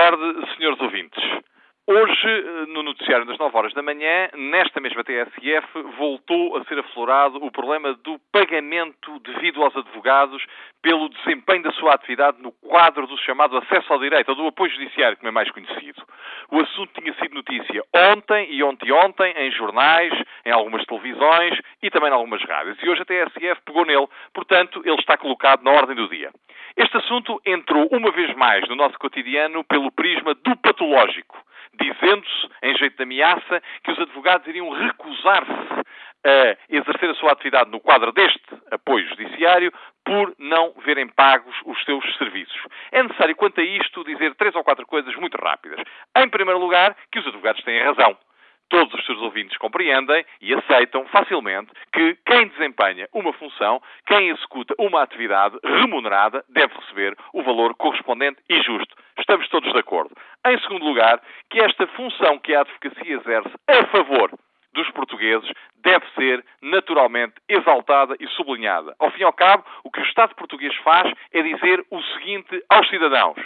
tarde, senhores ouvintes. Hoje, no noticiário das 9 horas da manhã, nesta mesma TSF, voltou a ser aflorado o problema do pagamento devido aos advogados pelo desempenho da sua atividade no quadro do chamado acesso ao direito, ou do apoio judiciário, como é mais conhecido. O assunto tinha sido notícia ontem e ontem-ontem em jornais, em algumas televisões e também em algumas rádios. E hoje a TSF pegou nele, portanto, ele está colocado na ordem do dia. Este assunto entrou uma vez mais no nosso cotidiano pelo prisma do patológico dizendo-se, em jeito de ameaça, que os advogados iriam recusar-se a exercer a sua atividade no quadro deste apoio judiciário por não verem pagos os seus serviços. É necessário, quanto a isto, dizer três ou quatro coisas muito rápidas. Em primeiro lugar, que os advogados têm razão todos os seus ouvintes compreendem e aceitam facilmente que quem desempenha uma função, quem executa uma atividade remunerada, deve receber o valor correspondente e justo. Estamos todos de acordo. Em segundo lugar, que esta função que a advocacia exerce a favor dos portugueses deve ser naturalmente exaltada e sublinhada. Ao fim e ao cabo, o que o Estado português faz é dizer o seguinte aos cidadãos: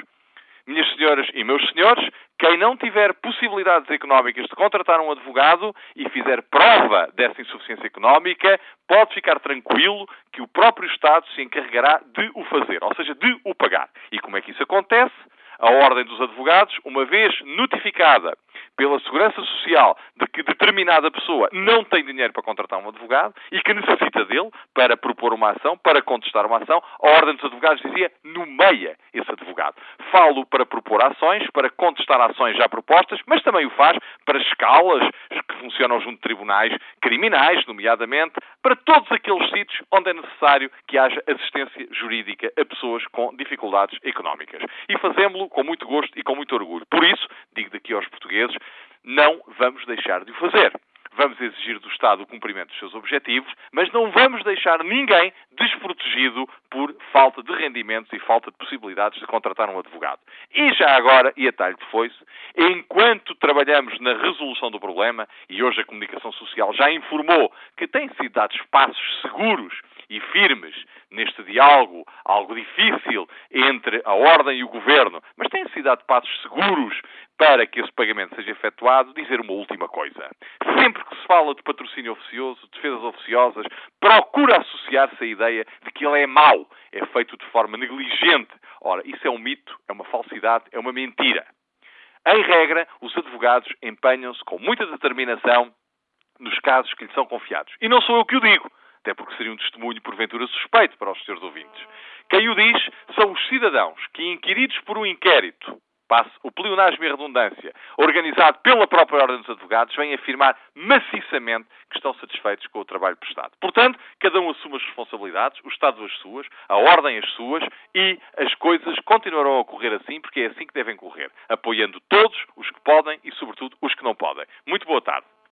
minhas senhoras e meus senhores, quem não tiver possibilidades económicas de contratar um advogado e fizer prova dessa insuficiência económica, pode ficar tranquilo que o próprio Estado se encarregará de o fazer, ou seja, de o pagar. E como é que isso acontece? A Ordem dos Advogados, uma vez notificada pela Segurança Social de que determinada pessoa não tem dinheiro para contratar um advogado e que necessita dele para propor uma ação, para contestar uma ação, a Ordem dos Advogados dizia nomeia esse advogado. Falo para propor ações, para contestar ações já propostas, mas também o faz para escalas que funcionam junto de tribunais criminais, nomeadamente, para todos aqueles sítios onde é necessário que haja assistência jurídica a pessoas com dificuldades económicas. E fazemos-lo com muito gosto e com muito orgulho. Por isso, digo daqui aos portugueses, não vamos deixar de o fazer. Vamos exigir do Estado o cumprimento dos seus objetivos, mas não vamos deixar ninguém desprotegido por falta de rendimentos e falta de possibilidades de contratar um advogado. E já agora, e a talho de foice, enquanto trabalhamos na resolução do problema, e hoje a comunicação social já informou que têm sido dados passos seguros e firmes neste diálogo, algo difícil entre a Ordem e o Governo, mas têm sido dados passos seguros para que esse pagamento seja efetuado, dizer uma última coisa. Sempre que se fala de patrocínio oficioso, de defesas oficiosas, procura associar-se à ideia de que ele é mau, é feito de forma negligente. Ora, isso é um mito, é uma falsidade, é uma mentira. Em regra, os advogados empenham-se com muita determinação nos casos que lhes são confiados. E não sou eu que o digo, até porque seria um testemunho porventura suspeito para os seus ouvintes. Quem o diz são os cidadãos que, inquiridos por um inquérito, passe o pleonasmo e a redundância, organizado pela própria Ordem dos Advogados, vêm afirmar maciçamente que estão satisfeitos com o trabalho prestado. Portanto, cada um assume as responsabilidades, o Estado as suas, a Ordem as suas e as coisas continuarão a ocorrer assim, porque é assim que devem correr, apoiando todos os que podem e, sobretudo, os que não podem. Muito boa tarde.